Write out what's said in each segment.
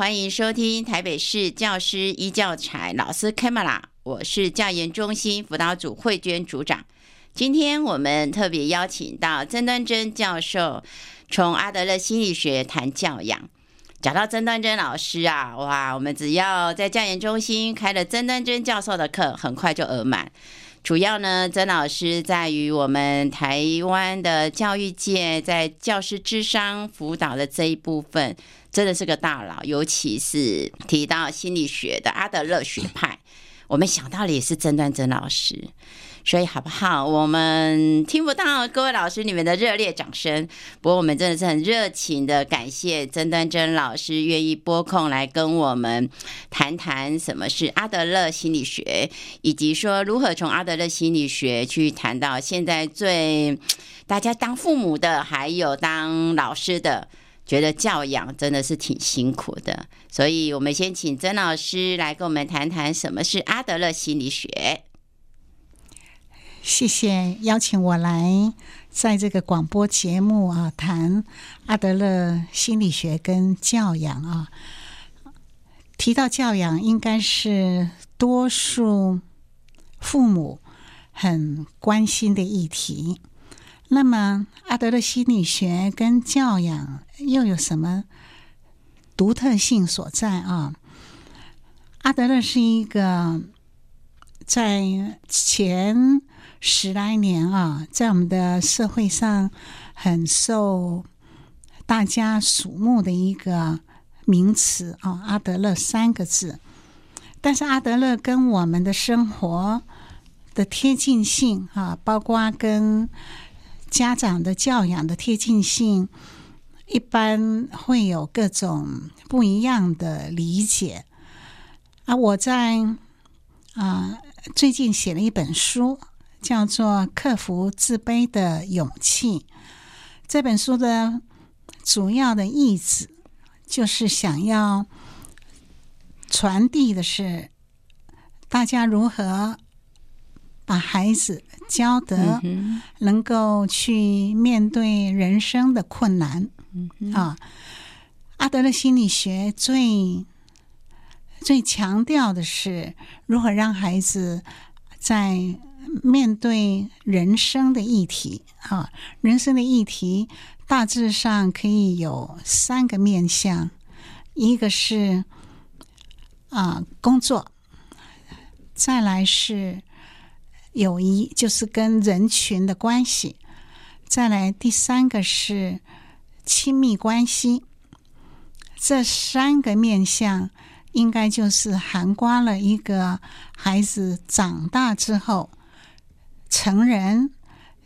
欢迎收听台北市教师一教材老师 Camera，我是教研中心辅导组慧娟组长。今天我们特别邀请到曾端珍教授，从阿德勒心理学谈教养。讲到曾端珍老师啊，哇，我们只要在教研中心开了曾端珍教授的课，很快就额满。主要呢，曾老师在于我们台湾的教育界，在教师智商辅导的这一部分。真的是个大佬，尤其是提到心理学的阿德勒学派，我们想到的也是曾端珍老师。所以好不好？我们听不到各位老师你们的热烈掌声。不过我们真的是很热情的感谢曾端珍老师愿意拨空来跟我们谈谈什么是阿德勒心理学，以及说如何从阿德勒心理学去谈到现在最大家当父母的，还有当老师的。觉得教养真的是挺辛苦的，所以我们先请曾老师来跟我们谈谈什么是阿德勒心理学。谢谢邀请我来在这个广播节目啊谈阿德勒心理学跟教养啊。提到教养，应该是多数父母很关心的议题。那么，阿德勒心理学跟教养又有什么独特性所在啊？阿德勒是一个在前十来年啊，在我们的社会上很受大家瞩目的一个名词啊，阿德勒三个字。但是，阿德勒跟我们的生活的贴近性啊，包括跟家长的教养的贴近性，一般会有各种不一样的理解。啊，我在啊最近写了一本书，叫做《克服自卑的勇气》。这本书的主要的意思，就是想要传递的是大家如何把孩子。教得能够去面对人生的困难啊！阿德勒心理学最最强调的是如何让孩子在面对人生的议题啊，人生的议题大致上可以有三个面向，一个是啊工作，再来是。友谊就是跟人群的关系，再来第三个是亲密关系，这三个面向应该就是涵盖了一个孩子长大之后成人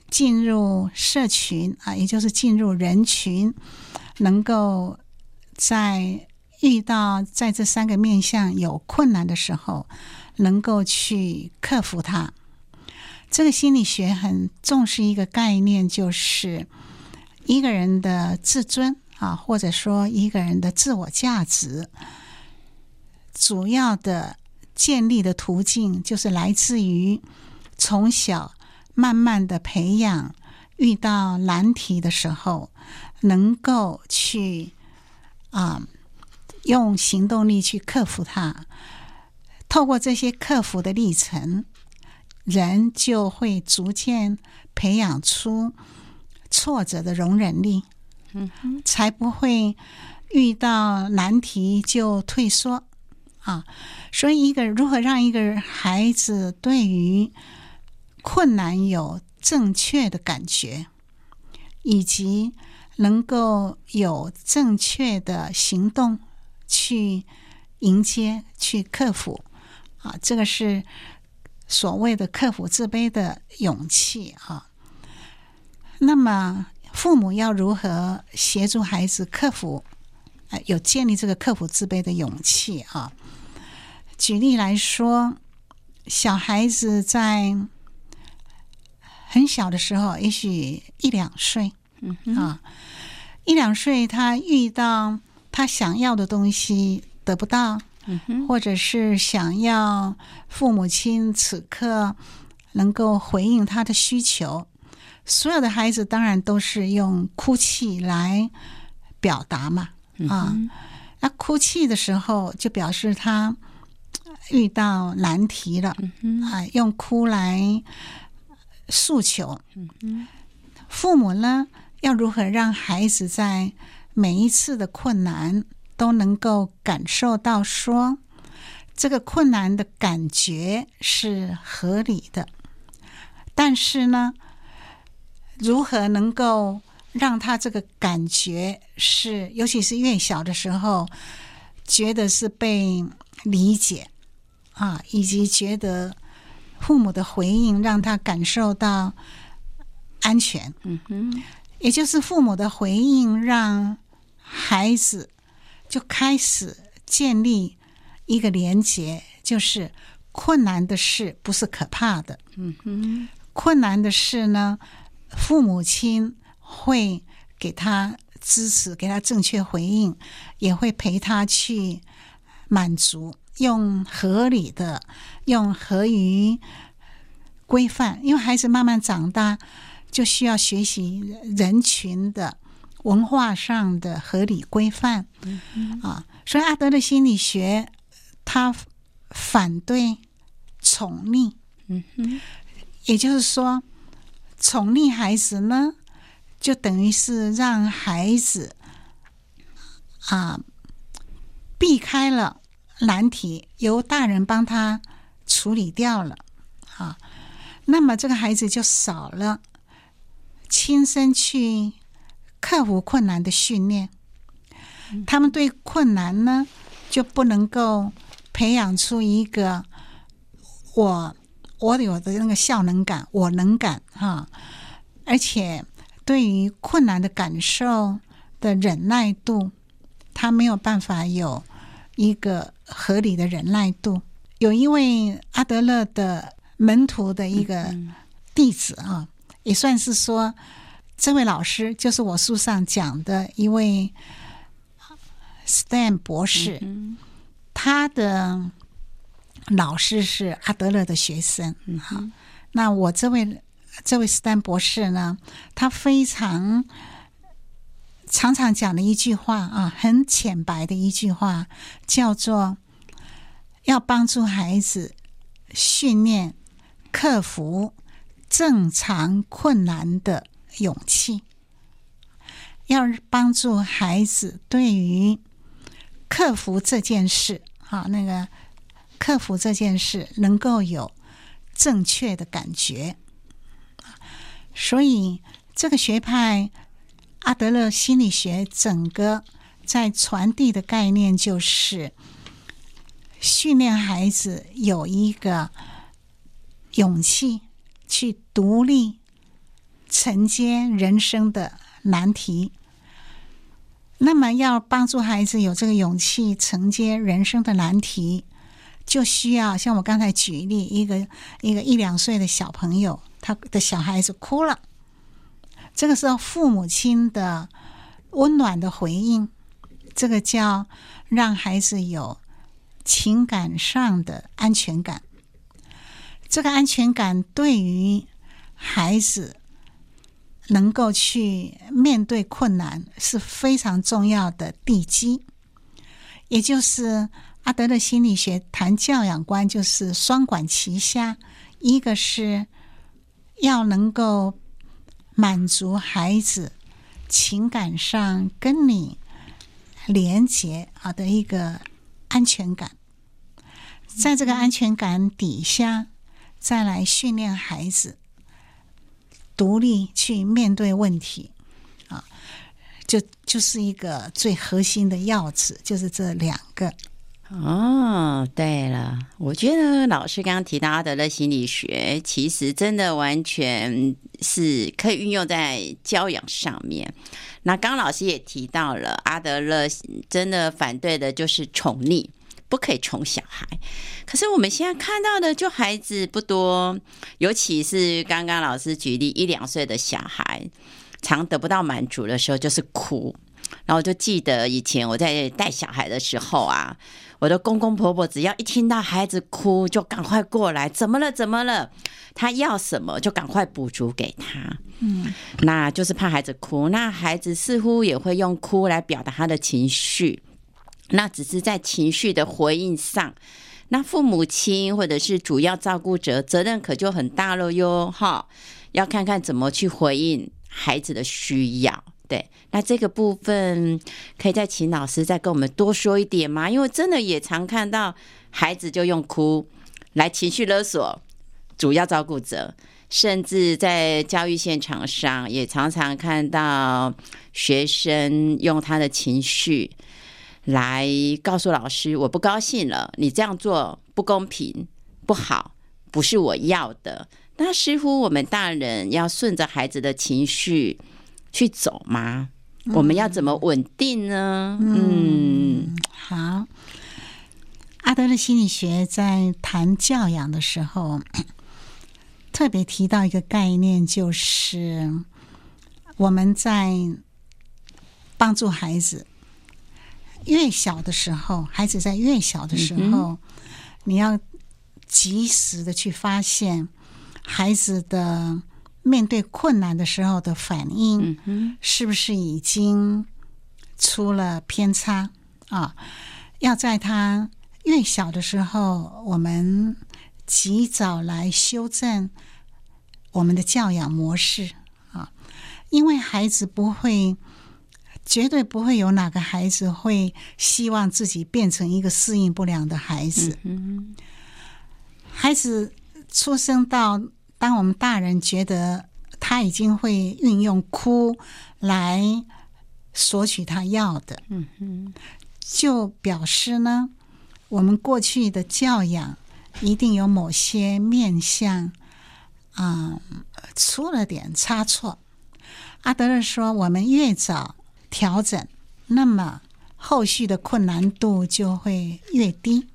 进入社群啊，也就是进入人群，能够在遇到在这三个面向有困难的时候，能够去克服它。这个心理学很重视一个概念，就是一个人的自尊啊，或者说一个人的自我价值，主要的建立的途径就是来自于从小慢慢的培养，遇到难题的时候，能够去啊用行动力去克服它，透过这些克服的历程。人就会逐渐培养出挫折的容忍力，嗯，才不会遇到难题就退缩啊。所以，一个如何让一个孩子对于困难有正确的感觉，以及能够有正确的行动去迎接、去克服啊，这个是。所谓的克服自卑的勇气啊，那么父母要如何协助孩子克服，呃，有建立这个克服自卑的勇气啊？举例来说，小孩子在很小的时候，也许一两岁，嗯啊，一两岁，他遇到他想要的东西得不到，嗯，或者是想要父母亲此刻能够回应他的需求。所有的孩子当然都是用哭泣来表达嘛，啊，嗯、那哭泣的时候就表示他遇到难题了，嗯、啊，用哭来诉求。嗯、父母呢，要如何让孩子在每一次的困难都能够感受到说，这个困难的感觉是合理的，但是呢，如何能够让他这个感觉是，尤其是越小的时候，觉得是被理解啊，以及觉得父母的回应让他感受到安全。嗯哼，也就是父母的回应让孩子就开始建立一个连结，就是困难的事不是可怕的。嗯哼，困难的事呢，父母亲会给他支持，给他正确回应，也会陪他去满足，用合理的、用合于规范。因为孩子慢慢长大，就需要学习人群的文化上的合理规范。啊，所以阿德勒心理学他反对宠溺。嗯哼，也就是说。宠溺孩子呢，就等于是让孩子啊避开了难题，由大人帮他处理掉了啊。那么这个孩子就少了亲身去克服困难的训练，他们对困难呢就不能够培养出一个我。我有的那个效能感，我能感哈，而且对于困难的感受的忍耐度，他没有办法有一个合理的忍耐度。有一位阿德勒的门徒的一个弟子啊，也算是说，这位老师就是我书上讲的一位 Stan 博士，他的。老师是阿德勒的学生，嗯，好。那我这位这位斯坦博士呢，他非常常常讲的一句话啊，很浅白的一句话，叫做要帮助孩子训练克服正常困难的勇气，要帮助孩子对于克服这件事，好那个。克服这件事能够有正确的感觉，所以这个学派阿德勒心理学整个在传递的概念就是训练孩子有一个勇气去独立承接人生的难题。那么，要帮助孩子有这个勇气承接人生的难题。就需要像我刚才举例，一个一个一两岁的小朋友，他的小孩子哭了，这个时候父母亲的温暖的回应，这个叫让孩子有情感上的安全感。这个安全感对于孩子能够去面对困难是非常重要的地基，也就是。阿德勒心理学谈教养观，就是双管齐下，一个是要能够满足孩子情感上跟你连接啊的一个安全感，在这个安全感底下，再来训练孩子独立去面对问题啊，就就是一个最核心的要旨，就是这两个。哦，对了，我觉得老师刚刚提到阿德勒心理学，其实真的完全是可以运用在教养上面。那刚老师也提到了，阿德勒真的反对的就是宠溺，不可以宠小孩。可是我们现在看到的，就孩子不多，尤其是刚刚老师举例一两岁的小孩，常得不到满足的时候就是哭。然后就记得以前我在带小孩的时候啊。我的公公婆婆只要一听到孩子哭，就赶快过来，怎么了？怎么了？他要什么就赶快补足给他。嗯，那就是怕孩子哭。那孩子似乎也会用哭来表达他的情绪。那只是在情绪的回应上，那父母亲或者是主要照顾者责任可就很大了哟。哈，要看看怎么去回应孩子的需要。对，那这个部分可以再请老师再跟我们多说一点吗？因为真的也常看到孩子就用哭来情绪勒索主要照顾者，甚至在教育现场上也常常看到学生用他的情绪来告诉老师：“我不高兴了，你这样做不公平、不好，不是我要的。”那似乎我们大人要顺着孩子的情绪。去走吗？我们要怎么稳定呢？嗯，嗯，好。阿德勒心理学在谈教养的时候，特别提到一个概念，就是我们在帮助孩子越小的时候，孩子在越小的时候，嗯、你要及时的去发现孩子的。面对困难的时候的反应，是不是已经出了偏差啊？要在他越小的时候，我们及早来修正我们的教养模式啊，因为孩子不会，绝对不会有哪个孩子会希望自己变成一个适应不良的孩子。孩子出生到。当我们大人觉得他已经会运用哭来索取他要的，嗯，就表示呢，我们过去的教养一定有某些面向啊、嗯、出了点差错。阿德勒说，我们越早调整，那么后续的困难度就会越低。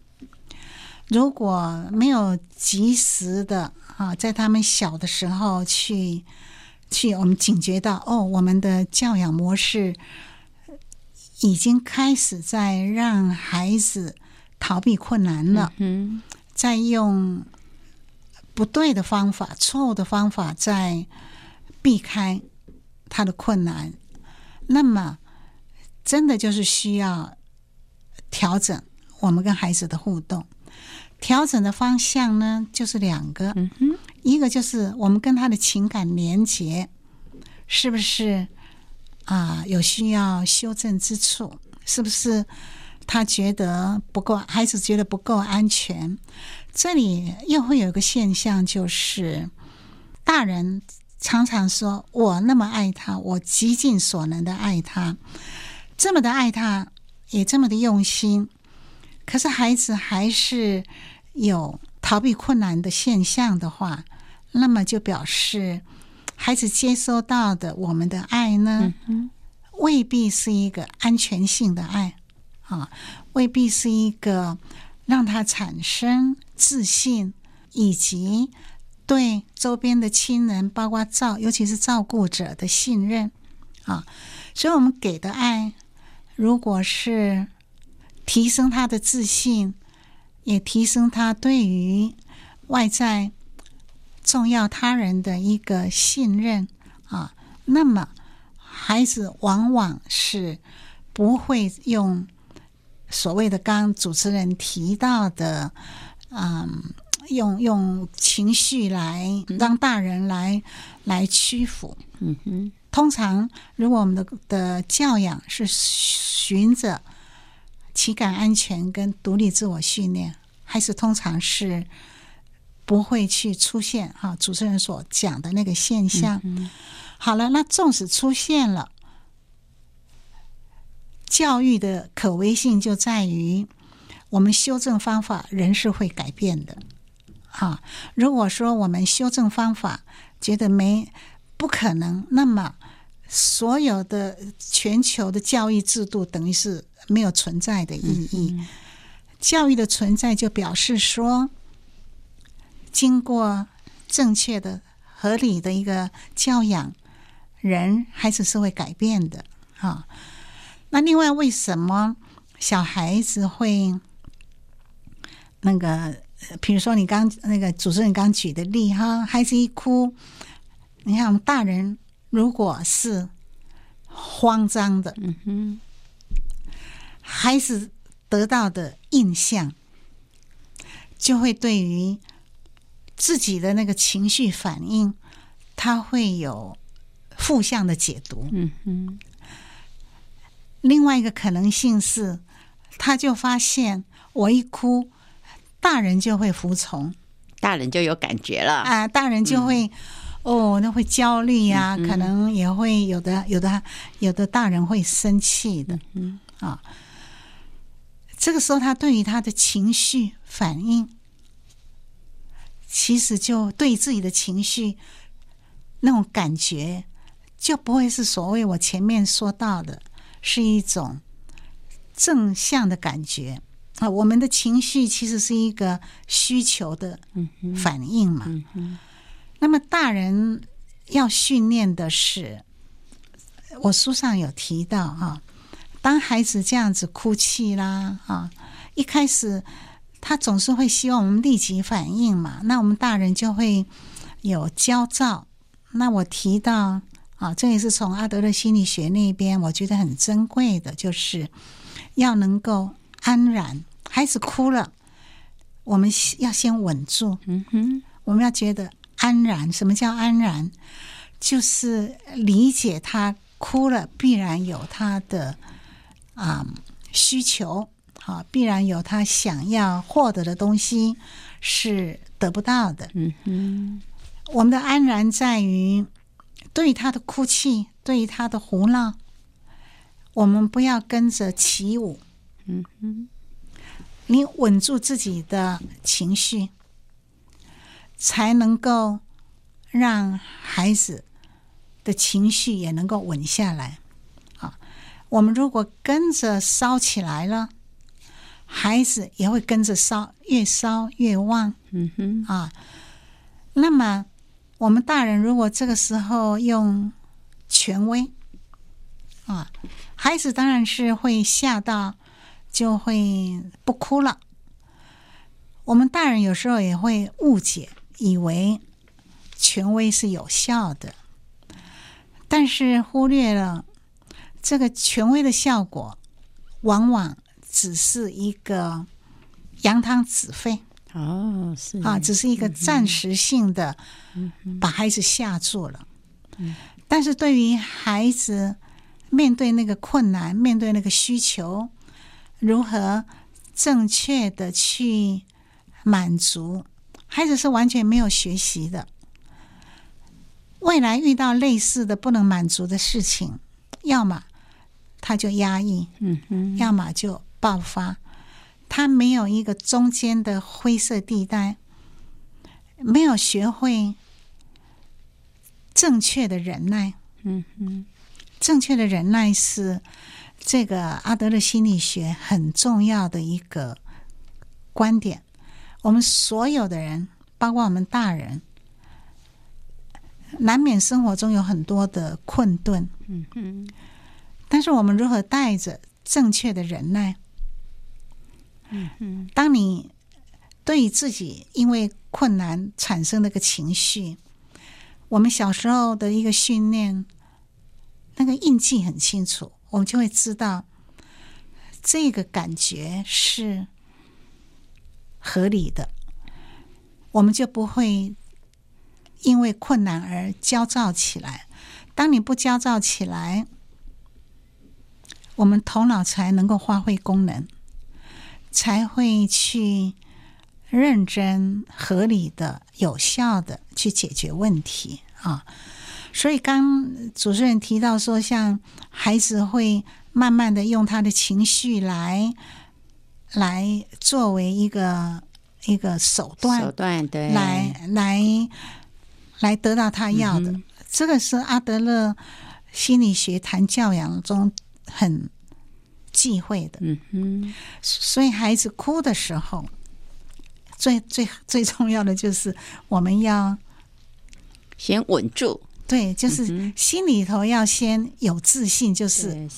如果没有及时的啊，在他们小的时候去去，我们警觉到哦，我们的教养模式已经开始在让孩子逃避困难了，嗯，在用不对的方法、错误的方法在避开他的困难，那么真的就是需要调整我们跟孩子的互动。调整的方向呢，就是两个，一个就是我们跟他的情感连结，是不是啊？有需要修正之处，是不是他觉得不够，孩子觉得不够安全？这里又会有一个现象，就是大人常常说：“我那么爱他，我极尽所能的爱他，这么的爱他，也这么的用心。”可是孩子还是有逃避困难的现象的话，那么就表示孩子接收到的我们的爱呢，未必是一个安全性的爱啊，未必是一个让他产生自信以及对周边的亲人，包括照，尤其是照顾者的信任啊。所以，我们给的爱，如果是。提升他的自信，也提升他对于外在重要他人的一个信任啊。那么，孩子往往是不会用所谓的刚主持人提到的，嗯，用用情绪来让大人来来屈服。嗯哼，通常如果我们的的教养是循着。情感安全跟独立自我训练，还是通常是不会去出现哈。主持人所讲的那个现象，嗯、好了，那纵使出现了，教育的可为性就在于我们修正方法，人是会改变的。啊，如果说我们修正方法觉得没不可能，那么所有的全球的教育制度等于是没有存在的意义。嗯嗯。教育的存在就表示说，经过正确的、合理的一个教养，人孩子是会改变的。啊，那另外为什么小孩子会那个？比如说，你刚那个主持人刚举的例哈，孩子一哭，你看我们大人如果是慌张的，嗯哼，孩子得到的印象就会对于自己的那个情绪反应，他会有负向的解读，嗯哼。另外一个可能性是，他就发现我一哭。大人就会服从，大人就有感觉了啊！大人就会、嗯、哦，那会焦虑呀、啊嗯，可能也会有的，有的，有的大人会生气的，嗯啊。这个时候，他对于他的情绪反应，其实就对自己的情绪那种感觉，就不会是所谓我前面说到的，是一种正向的感觉。啊，我们的情绪其实是一个需求的反应嘛。嗯嗯、那么大人要训练的是，我书上有提到啊，当孩子这样子哭泣啦啊，一开始他总是会希望我们立即反应嘛，那我们大人就会有焦躁。那我提到啊，这也是从阿德勒心理学那边我觉得很珍贵的，就是要能够安然。孩子哭了，我们要先稳住。嗯哼，我们要觉得安然。什么叫安然？就是理解他哭了，必然有他的啊、需求，啊，必然有他想要获得的东西是得不到的。嗯哼，我们的安然在于对他的哭泣，对他的胡闹，我们不要跟着起舞。嗯哼。你稳住自己的情绪，才能够让孩子的情绪也能够稳下来。啊，我们如果跟着烧起来了，孩子也会跟着烧，越烧越旺。嗯哼，啊，那么我们大人如果这个时候用权威，啊，孩子当然是会吓到。就会不哭了。我们大人有时候也会误解，以为权威是有效的，但是忽略了这个权威的效果，往往只是一个扬汤止沸。哦，是啊，只是一个暂时性的，把孩子吓住了。但是对于孩子面对那个困难，面对那个需求。如何正确的去满足孩子是完全没有学习的。未来遇到类似的不能满足的事情，要么他就压抑，嗯嗯，要么就爆发，他没有一个中间的灰色地带，没有学会正确的忍耐，嗯嗯，正确的忍耐是。这个阿德勒心理学很重要的一个观点，我们所有的人，包括我们大人，难免生活中有很多的困顿，嗯嗯，但是我们如何带着正确的忍耐，嗯嗯，当你对于自己因为困难产生那个情绪，我们小时候的一个训练，那个印记很清楚。我们就会知道，这个感觉是合理的，我们就不会因为困难而焦躁起来。当你不焦躁起来，我们头脑才能够发挥功能，才会去认真、合理的、有效的去解决问题啊。所以，刚主持人提到说，像孩子会慢慢的用他的情绪来来作为一个一个手段，手段对，来来来得到他要的。嗯、这个是阿德勒心理学谈教养中很忌讳的。嗯哼，所以孩子哭的时候，最最最重要的就是我们要先稳住。对，就是心里头要先有自信，就是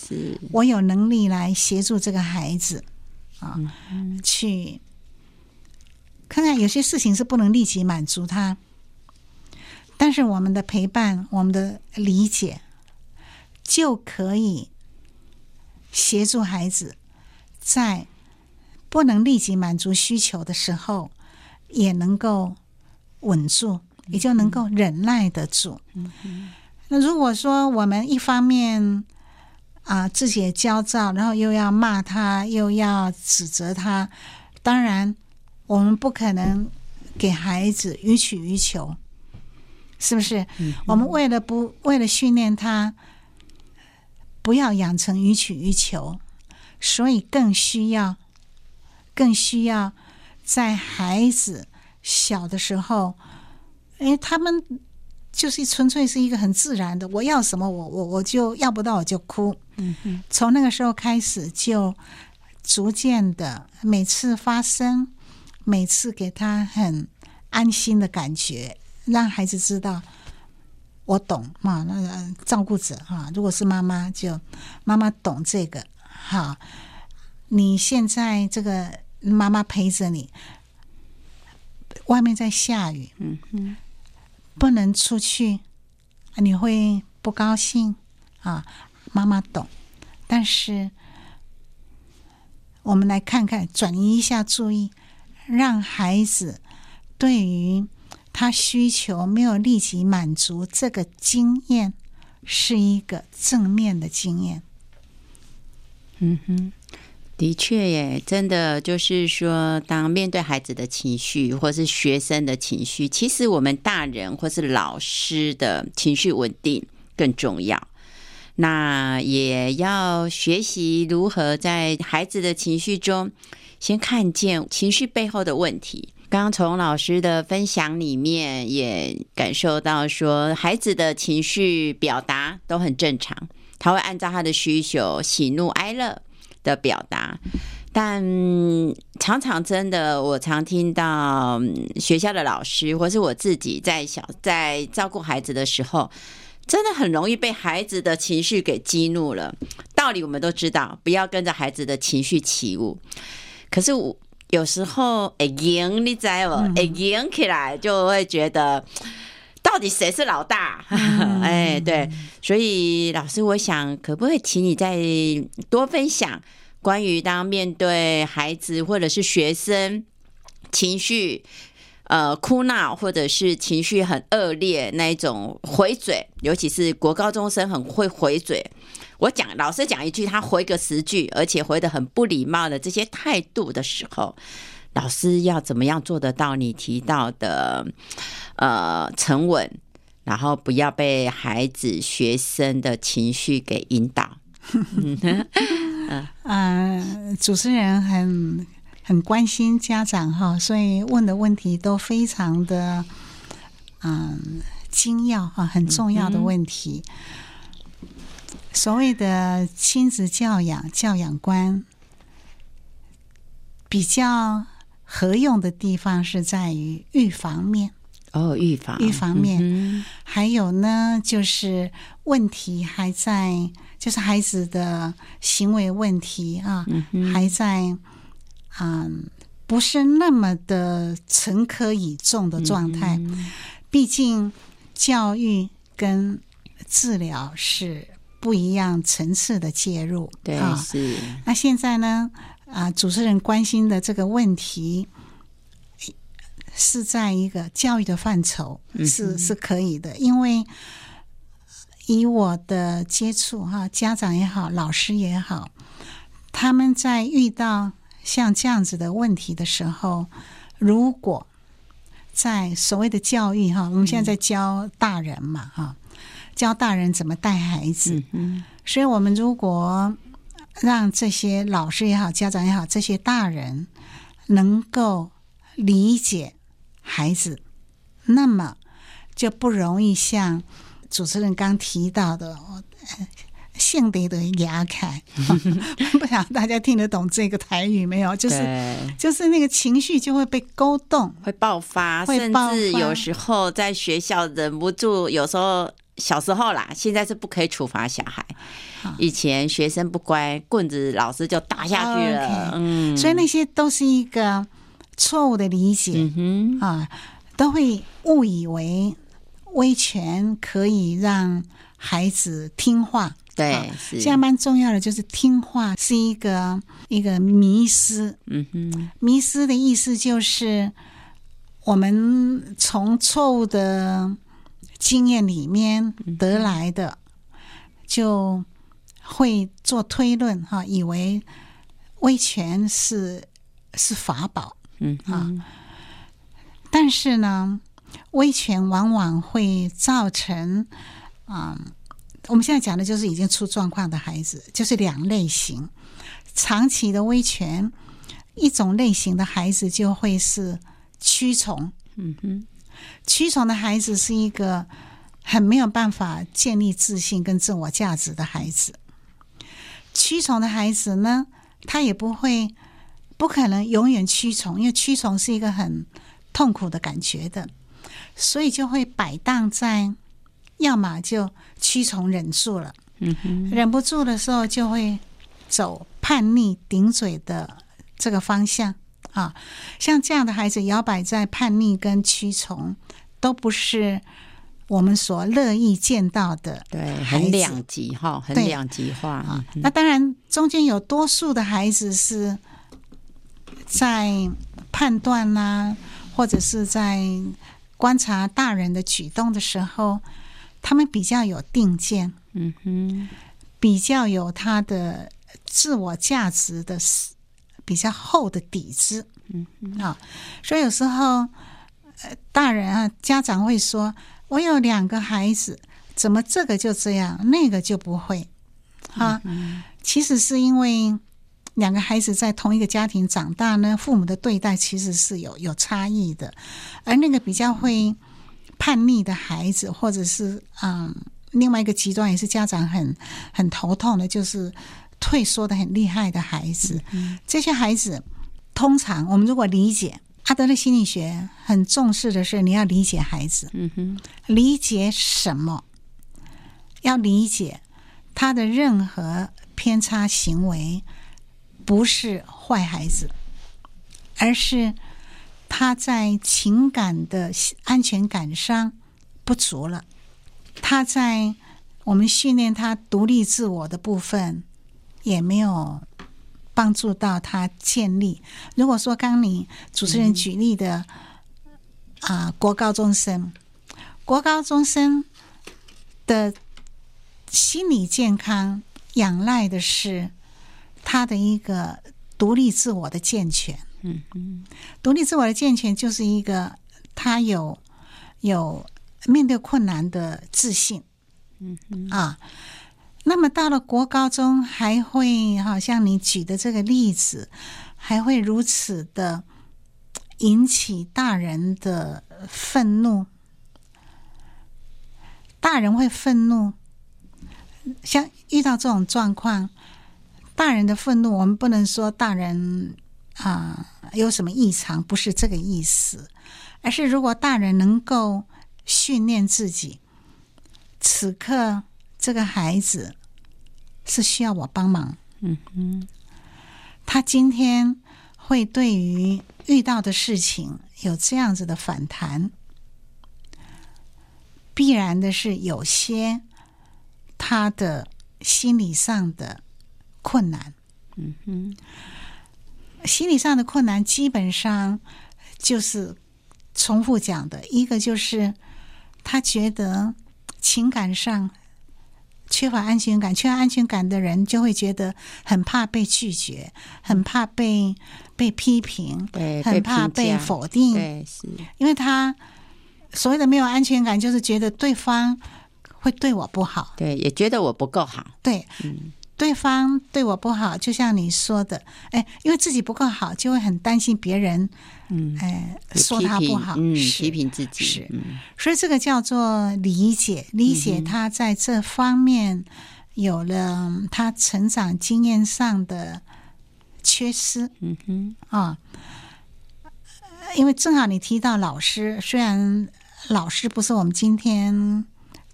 我有能力来协助这个孩子啊，去看看有些事情是不能立即满足他，但是我们的陪伴、我们的理解，就可以协助孩子在不能立即满足需求的时候，也能够稳住。也就能够忍耐得住。那如果说我们一方面啊自己也焦躁，然后又要骂他，又要指责他，当然我们不可能给孩子予取予求，是不是？我们为了不为了训练他不要养成予取予求，所以更需要更需要在孩子小的时候。哎，他们就是纯粹是一个很自然的，我要什么，我我我就要不到，我就哭。嗯哼，从那个时候开始，就逐渐的每次发生，每次给他很安心的感觉，让孩子知道我懂嘛。那个照顾者哈，如果是妈妈，就妈妈懂这个。哈，你现在这个妈妈陪着你，外面在下雨。嗯哼。不能出去，你会不高兴啊？妈妈懂，但是我们来看看，转移一下注意，让孩子对于他需求没有立即满足这个经验是一个正面的经验。嗯哼。的确耶，真的就是说，当面对孩子的情绪，或是学生的情绪，其实我们大人或是老师的情绪稳定更重要。那也要学习如何在孩子的情绪中，先看见情绪背后的问题。刚从老师的分享里面，也感受到说，孩子的情绪表达都很正常，他会按照他的需求，喜怒哀乐。的表达，但常常真的，我常听到学校的老师，或是我自己在小在照顾孩子的时候，真的很容易被孩子的情绪给激怒了。道理我们都知道，不要跟着孩子的情绪起舞。可是我有时候哎，赢你知道吗？哎，赢起来就会觉得，到底谁是老大？哎，对。所以老师，我想可不可以请你再多分享关于当面对孩子或者是学生情绪呃哭闹，或者是情绪很恶劣那一种回嘴，尤其是国高中生很会回嘴。我讲老师讲一句，他回个十句，而且回的很不礼貌的这些态度的时候，老师要怎么样做得到？你提到的呃沉稳。然后不要被孩子、学生的情绪给引导。嗯、主持人很很关心家长哈，所以问的问题都非常的嗯精要哈，很重要的问题。所谓的亲子教养教养观，比较合用的地方是在于预防面。哦，预防预防面，嗯、还有呢，就是问题还在，就是孩子的行为问题啊，嗯、还在，嗯，不是那么的沉疴以重的状态。嗯、毕竟教育跟治疗是不一样层次的介入，对，啊、是。那现在呢，啊，主持人关心的这个问题。是在一个教育的范畴，是是可以的，因为以我的接触哈，家长也好，老师也好，他们在遇到像这样子的问题的时候，如果在所谓的教育哈，我们现在在教大人嘛哈，教大人怎么带孩子，所以我们如果让这些老师也好，家长也好，这些大人能够理解孩子，那么就不容易像主持人刚提到的。性德的牙凯，不晓得大家听得懂这个台语没有？就是就是那个情绪就会被勾动，会爆发，会爆发，甚至有时候在学校忍不住。有时候小时候啦，现在是不可以处罚小孩。以前学生不乖，棍子老师就打下去了。Okay, 嗯，所以那些都是一个错误的理解。啊，都会误以为威权可以让孩子听话。对，现在蛮重要的就是听话是一个一个迷失。嗯哼，迷失的意思就是我们从错误的经验里面得来的，就会做推论哈，以为威权是是法宝。嗯啊，但是呢，威权往往会造成啊。我们现在讲的就是已经出状况的孩子，就是两类型。长期的威权，一种类型的孩子就会是屈从。嗯哼，屈从的孩子是一个很没有办法建立自信跟自我价值的孩子。屈从的孩子呢，他也不会，不可能永远屈从，因为屈从是一个很痛苦的感觉的，所以就会摆荡在。要么就屈从忍住了，忍不住的时候就会走叛逆顶嘴的这个方向啊。像这样的孩子摇摆在叛逆跟屈从，都不是我们所乐意见到的。对，很两极哈，很两极化啊。那当然，中间有多数的孩子是在判断呐，或者是在观察大人的举动的时候。他们比较有定见，嗯哼，比较有他的自我价值的比较厚的底子，嗯哼啊，所以有时候，呃，大人啊，家长会说：“我有两个孩子，怎么这个就这样，那个就不会？”啊，嗯，其实是因为两个孩子在同一个家庭长大呢，父母的对待其实是有有差异的，而那个比较会。叛逆的孩子，或者是嗯，另外一个极端也是家长很很头痛的，就是退缩的很厉害的孩子。嗯、这些孩子，通常我们如果理解阿德勒心理学，很重视的是你要理解孩子。嗯哼，理解什么？要理解他的任何偏差行为不是坏孩子，而是。他在情感的安全感上不足了，他在我们训练他独立自我的部分也没有帮助到他建立。如果说刚你主持人举例的啊、呃，国高中生，国高中生的心理健康仰赖的是他的一个独立自我的健全。嗯嗯，独立自我的健全就是一个他有有面对困难的自信，嗯嗯啊，那么到了国高中还会好像你举的这个例子，还会如此的引起大人的愤怒，大人会愤怒，像遇到这种状况，大人的愤怒，我们不能说大人。啊，有什么异常？不是这个意思，而是如果大人能够训练自己，此刻这个孩子是需要我帮忙。嗯哼，他今天会对于遇到的事情有这样子的反弹，必然的是有些他的心理上的困难。嗯哼。心理上的困难，基本上就是重复讲的一个，就是他觉得情感上缺乏安全感，缺乏安全感的人就会觉得很怕被拒绝，很怕被被批评，对，很怕被否定，对，是，因为他所谓的没有安全感，就是觉得对方会对我不好，对，也觉得我不够好，对，嗯。对方对我不好，就像你说的，哎，因为自己不够好，就会很担心别人，嗯，哎，说他不好，嗯，批评自己，是，嗯，所以这个叫做理解，理解他在这方面有了他成长经验上的缺失，嗯哼，啊，因为正好你提到老师，虽然老师不是我们今天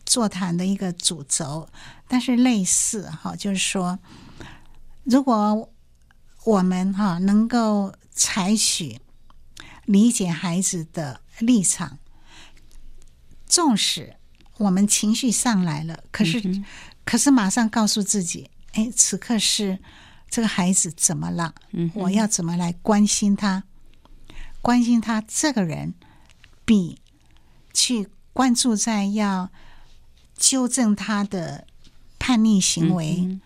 座谈的一个主轴。但是类似哈，就是说，如果我们哈能够采取理解孩子的立场，纵使我们情绪上来了，可是、嗯、可是马上告诉自己，哎，此刻是这个孩子怎么了？嗯，我要怎么来关心他？关心他这个人，比去关注在要纠正他的。叛逆行为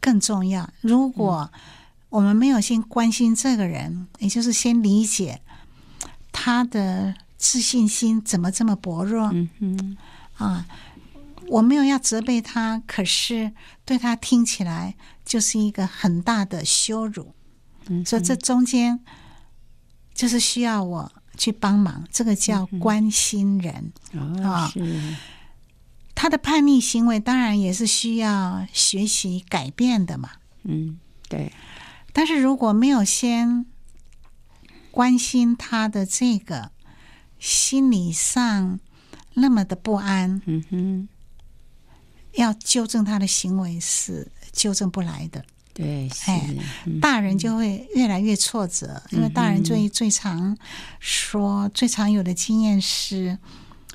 更重要。如果我们没有先关心这个人，也就是先理解他的自信心怎么这么薄弱，啊，我没有要责备他，可是对他听起来就是一个很大的羞辱。所以这中间就是需要我去帮忙，这个叫关心人啊。他的叛逆行为当然也是需要学习改变的嘛。嗯，对。但是如果没有先关心他的这个心理上那么的不安，嗯哼，要纠正他的行为是纠正不来的。对，哎，大人就会越来越挫折，因为大人最最常说、最常有的经验是。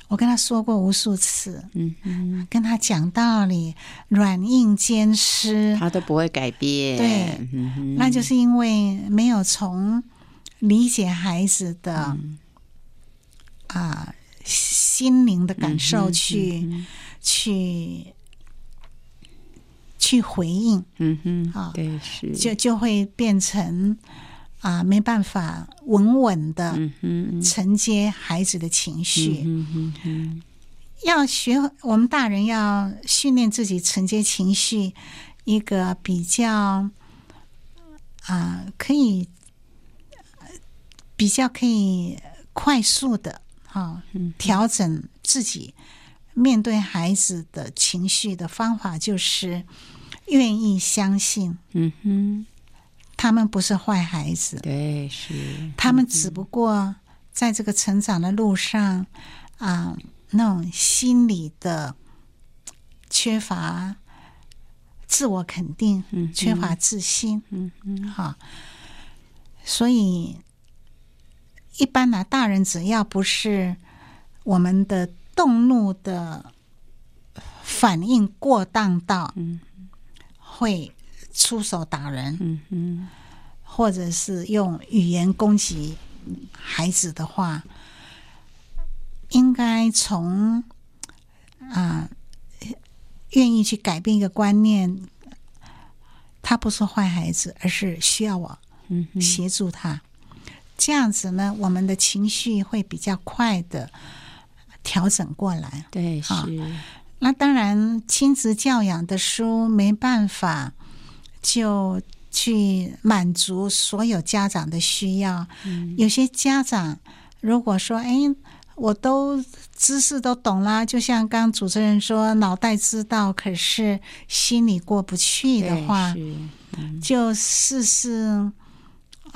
我跟他说过无数次，嗯嗯，跟他讲道理，软硬兼施，他都不会改变。对，那就是因为没有从理解孩子的啊、嗯。呃、心灵的感受去、去去回应，嗯哼，啊，对，是。就就会变成。啊，没办法稳稳的承接孩子的情绪。嗯嗯嗯、要学我们大人要训练自己承接情绪，一个比较啊，可以比较可以快速的哈调整自己面对孩子的情绪的方法，就是愿意相信。嗯哼。他们不是坏孩子，对，是。他们只不过在这个成长的路上啊、呃，那种心理的缺乏自我肯定，嗯，缺乏自信，嗯嗯，好，所以一般呢，大人只要不是我们的动怒的反应过当到，嗯，会。出手打人，嗯嗯，或者是用语言攻击孩子的话，应该从啊愿意去改变一个观念，他不是坏孩子，而是需要我协助他。这样子呢，我们的情绪会比较快的调整过来。对，是。那当然，亲子教养的书没办法。就去满足所有家长的需要。嗯、有些家长如果说：“哎，我都知识都懂啦，就像刚主持人说，脑袋知道，可是心里过不去的话，嗯、就试试。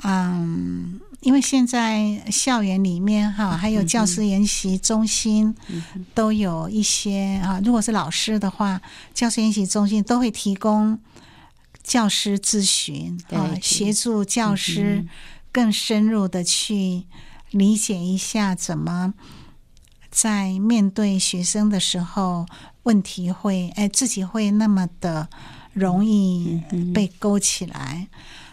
嗯，因为现在校园里面哈，还有教师研习中心，都有一些啊。如果是老师的话，教师研习中心都会提供。教师咨询啊，协助教师更深入的去理解一下，怎么在面对学生的时候，问题会哎自己会那么的容易被勾起来。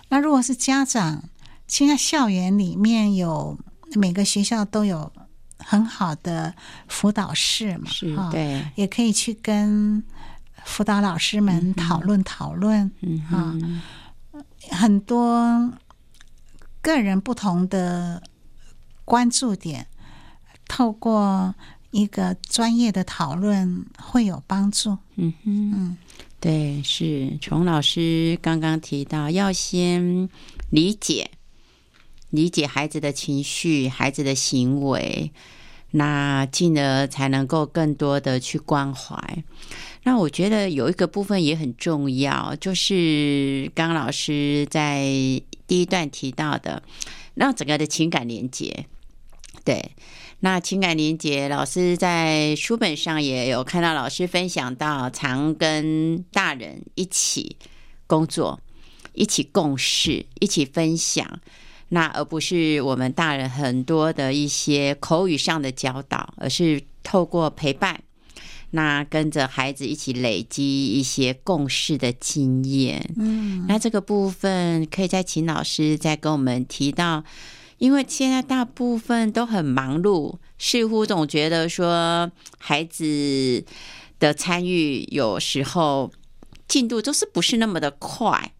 那如果是家长，现在校园里面有每个学校都有很好的辅导室嘛，是，对，也可以去跟。辅导老师们讨论讨论，嗯啊，很多个人不同的关注点，透过一个专业的讨论会有帮助。嗯嗯，对，是从老师刚刚提到，要先理解理解孩子的情绪、孩子的行为，那进而才能够更多的去关怀。那我觉得有一个部分也很重要，就是刚刚老师在第一段提到的，让整个的情感连接，对。那情感连接，老师在书本上也有看到，老师分享到，常跟大人一起工作，一起共事，一起分享，那而不是我们大人很多的一些口语上的教导，而是透过陪伴，那跟着孩子一起累积一些共事的经验。嗯，那这个部分可以再请老师再跟我们提到。因为现在大部分都很忙碌，似乎总觉得说孩子的参与有时候进度都是不是那么的快，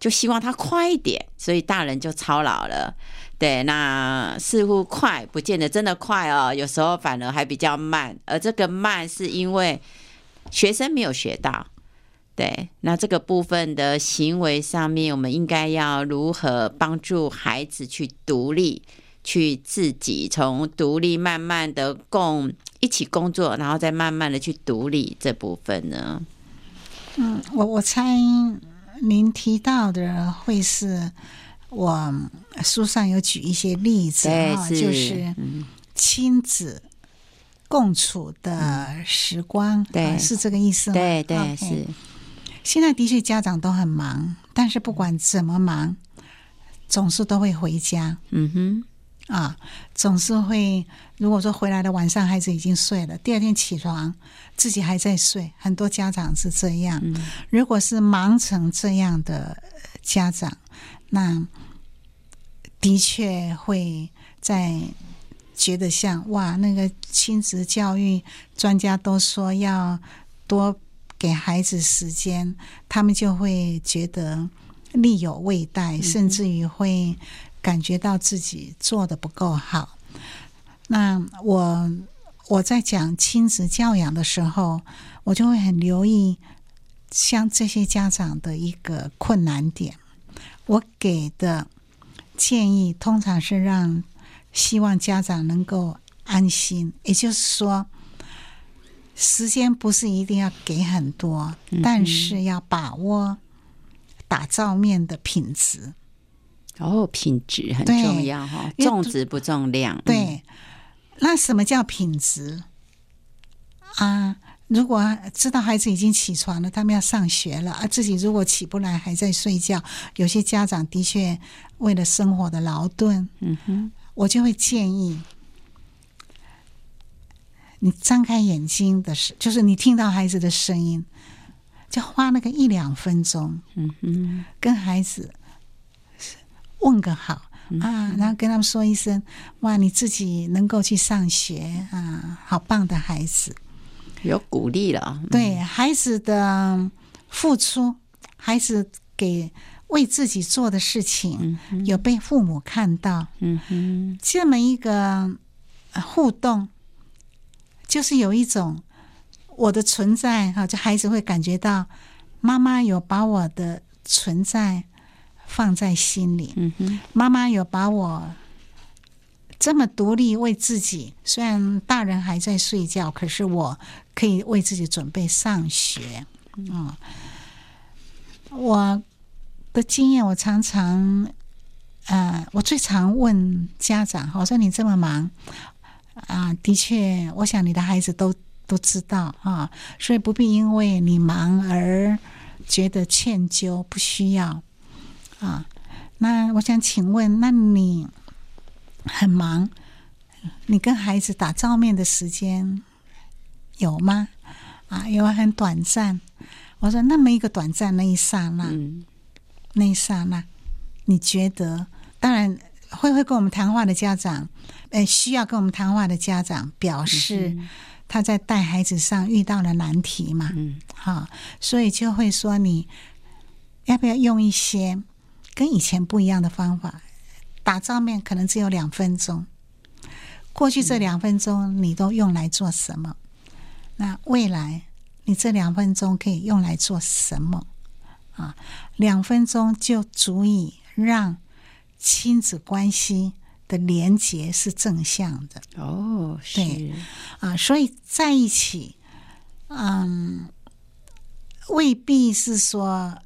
就希望他快一点，所以大人就操劳了。对，那似乎快不见得真的快哦，有时候反而还比较慢，而这个慢是因为学生没有学到。对，那这个部分的行为上面，我们应该要如何帮助孩子去独立，去自己从独立慢慢的共一起工作，然后再慢慢的去独立这部分呢？嗯，我我猜您提到的会是我书上有举一些例子啊，就是亲子共处的时光，对，啊、是这个意思吗？对对 okay. 是。现在的确家长都很忙，但是不管怎么忙，总是都会回家。嗯哼，啊，总是会。如果说回来的晚上孩子已经睡了，第二天起床自己还在睡，很多家长是这样。嗯。如果是忙成这样的家长，那的确会在觉得像哇，那个亲子教育专家都说要多。给孩子时间，他们就会觉得力有未逮，甚至于会感觉到自己做的不够好。那我我在讲亲子教养的时候，我就会很留意像这些家长的一个困难点。我给的建议通常是让希望家长能够安心，也就是说。时间不是一定要给很多，嗯、但是要把握打造面的品质。哦，品质很重要哈，重质不重量。对，那什么叫品质啊？如果知道孩子已经起床了，他们要上学了，而自己如果起不来还在睡觉，有些家长的确为了生活的劳顿，嗯哼，我就会建议。你张开眼睛的时，就是你听到孩子的声音，就花那个一两分钟，嗯嗯，跟孩子问个好啊，然后跟他们说一声，哇，你自己能够去上学啊，好棒的孩子，有鼓励了。对孩子的付出，孩子给为自己做的事情，有被父母看到，嗯哼，这么一个互动。就是有一种我的存在哈，就孩子会感觉到妈妈有把我的存在放在心里。嗯哼，妈妈有把我这么独立为自己，虽然大人还在睡觉，可是我可以为自己准备上学。嗯，我的经验，我常常，呃，我最常问家长，我说你这么忙。啊，的确，我想你的孩子都都知道啊，所以不必因为你忙而觉得歉疚，不需要啊。那我想请问，那你很忙，你跟孩子打照面的时间有吗？啊，有很短暂。我说那么一个短暂那一刹那，嗯、那一刹那，你觉得？当然。会会跟我们谈话的家长，呃，需要跟我们谈话的家长表示他在带孩子上遇到了难题嘛？嗯，好，所以就会说你要不要用一些跟以前不一样的方法？打照面可能只有两分钟，过去这两分钟你都用来做什么？那未来你这两分钟可以用来做什么？啊，两分钟就足以让亲子关系的连结是正向的。哦，是对啊，所以在一起，嗯，未必是说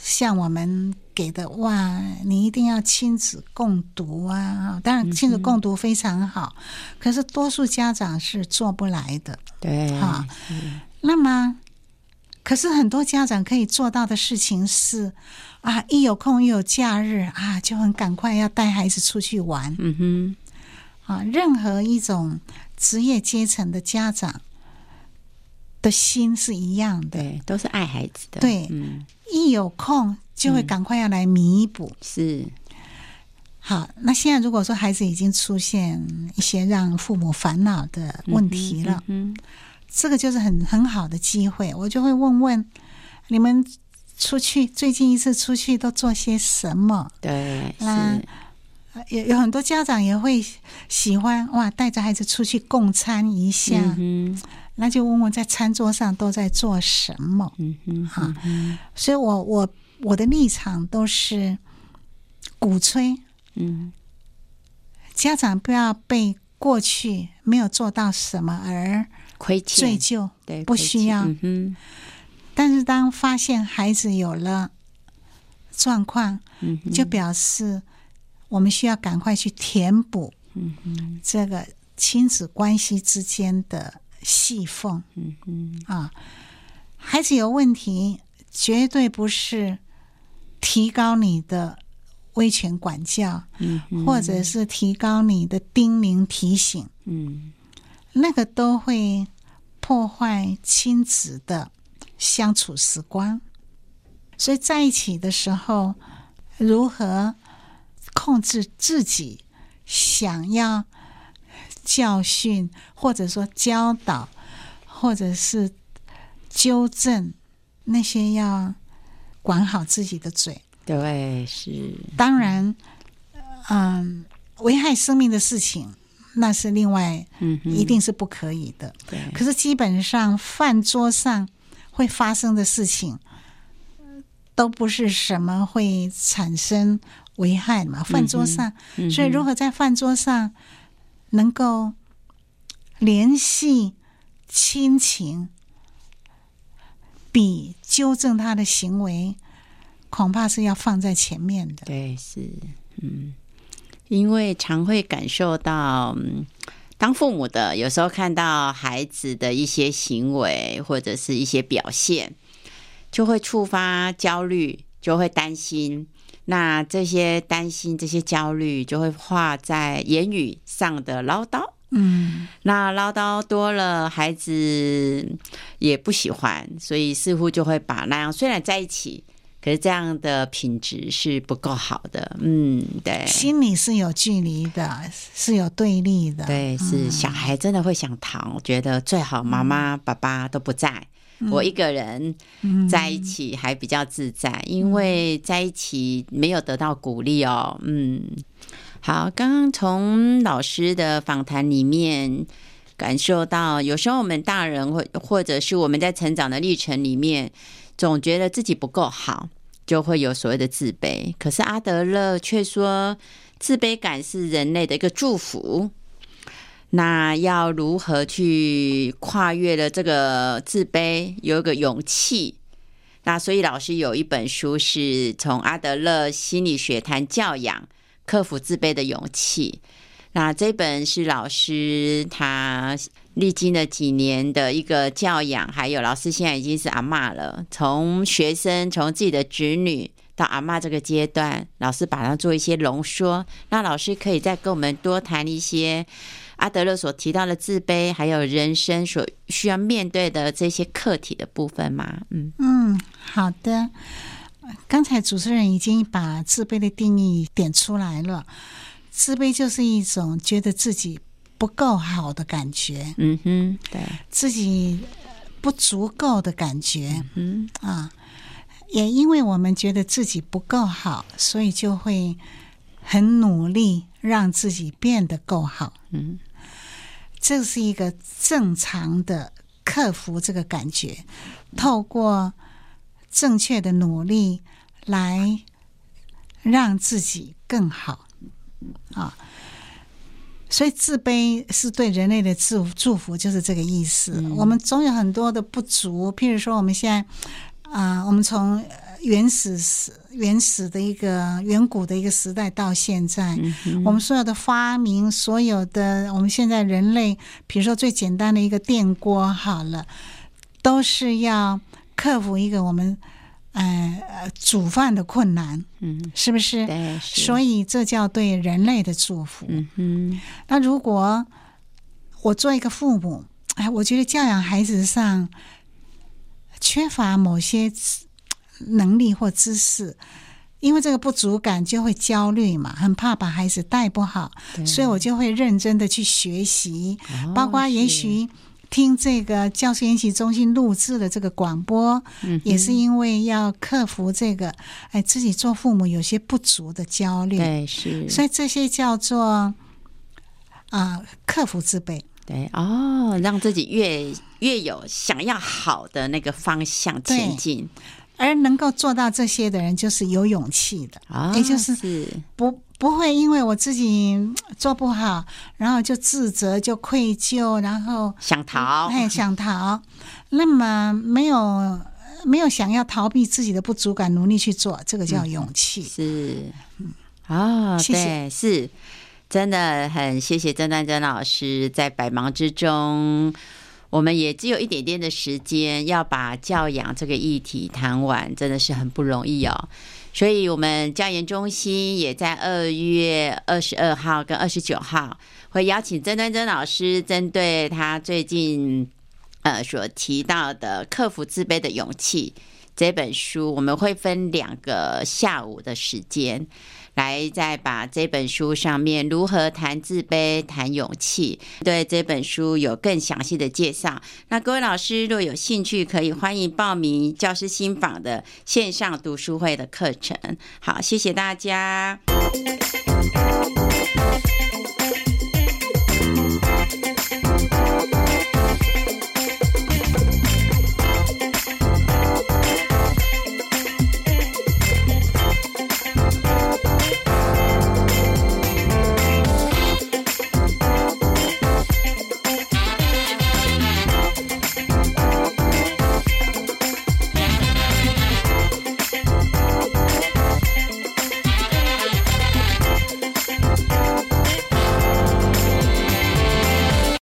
像我们给的哇，你一定要亲子共读啊。当然，亲子共读非常好，嗯、可是多数家长是做不来的。对，啊，那么。可是很多家长可以做到的事情是，啊，一有空又有假日啊，就很赶快要带孩子出去玩。嗯哼，啊，任何一种职业阶层的家长的心是一样的，对，都是爱孩子的。对，嗯，一有空就会赶快要来弥补。嗯，是。好，那现在如果说孩子已经出现一些让父母烦恼的问题了，嗯。嗯这个就是很很好的机会，我就会问问你们出去最近一次出去都做些什么？对，那有有很多家长也会喜欢哇，带着孩子出去共餐一下，嗯，那就问问在餐桌上都在做什么？嗯哼，哈，所以我我我的立场都是鼓吹，嗯，家长不要被过去没有做到什么而。亏欠、追究，对，不需要。嗯、但是当发现孩子有了状况，嗯，就表示我们需要赶快去填补，嗯，这个亲子关系之间的细缝，嗯嗯啊，孩子有问题，绝对不是提高你的威权管教，嗯，或者是提高你的叮咛提醒，嗯。那个都会破坏亲子的相处时光，所以在一起的时候，如何控制自己想要教训，或者说教导，或者是纠正那些要管好自己的嘴。对，是当然，嗯，危害生命的事情。那是另外，嗯，一定是不可以的。对，可是基本上饭桌上会发生的事情，都不是什么会产生危害嘛。饭桌上，所以如何在饭桌上能够联系亲情，比纠正他的行为，恐怕是要放在前面的。对，是，嗯。因为常会感受到，当父母的有时候看到孩子的一些行为或者是一些表现，就会触发焦虑，就会担心。那这些担心、这些焦虑，就会化在言语上的唠叨。嗯，那唠叨多了，孩子也不喜欢，所以似乎就会把那样虽然在一起。可是这样的品质是不够好的，嗯，对，心里是有距离的，是有对立的，对，是小孩真的会想逃，我觉得最好妈妈、爸爸都不在，嗯，我一个人在一起还比较自在，嗯，因为在一起没有得到鼓励哦，嗯，好，刚刚从老师的访谈里面感受到，有时候我们大人或或者是我们在成长的历程里面，总觉得自己不够好。就会有所谓的自卑，可是阿德勒却说，自卑感是人类的一个祝福。那要如何去跨越了这个自卑，有一个勇气？那所以老师有一本书是从阿德勒心理学谈教养，克服自卑的勇气。那这本是老师他历经了几年的一个教养，还有老师现在已经是阿嬷了。从学生，从自己的侄女到阿嬷这个阶段，老师把它做一些浓缩。那老师可以再跟我们多谈一些阿德勒所提到的自卑，还有人生所需要面对的这些课题的部分吗？嗯嗯，好的。刚才主持人已经把自卑的定义点出来了。自卑就是一种觉得自己不够好的感觉，嗯哼，对，自己不足够的感觉，嗯啊，也因为我们觉得自己不够好，所以就会很努力让自己变得够好，嗯，这是一个正常的克服这个感觉，透过正确的努力来让自己更好啊。所以自卑是对人类的祝祝福，就是这个意思。嗯、我们总有很多的不足，譬如说，我们现在啊、呃，我们从原始时、原始的一个远古的一个时代到现在，嗯、我们所有的发明，所有的我们现在人类，比如说最简单的一个电锅，好了，都是要克服一个我们。呃，煮饭的困难，嗯，是不是？对，所以这叫对人类的祝福。嗯。那如果我做一个父母，哎，我觉得教养孩子上缺乏某些能力或知识，因为这个不足感就会焦虑嘛，很怕把孩子带不好，所以我就会认真的去学习，哦、包括也许。听这个教师研习中心录制的这个广播，嗯、也是因为要克服这个，哎，自己做父母有些不足的焦虑。对，是。所以这些叫做啊、呃，克服自卑。对，哦，让自己越越有想要好的那个方向前进。而能够做到这些的人，就是有勇气的，啊、也就是不。不会因为我自己做不好，然后就自责、就愧疚，然后想逃，哎，想逃。那么没有没有想要逃避自己的不足感，努力去做，这个叫勇气。嗯、是，啊、哦，谢谢对，是，真的很谢谢曾丹珍老师，在百忙之中，我们也只有一点点的时间，要把教养这个议题谈完，真的是很不容易哦。所以，我们教研中心也在二月二十二号跟二十九号会邀请曾端珍老师，针对他最近呃所提到的《克服自卑的勇气》这本书，我们会分两个下午的时间。来再把这本书上面如何谈自卑谈勇气对这本书有更详细的介绍。那各位老师若有兴趣可以欢迎报名教师新访的线上读书会的课程。好谢谢大家。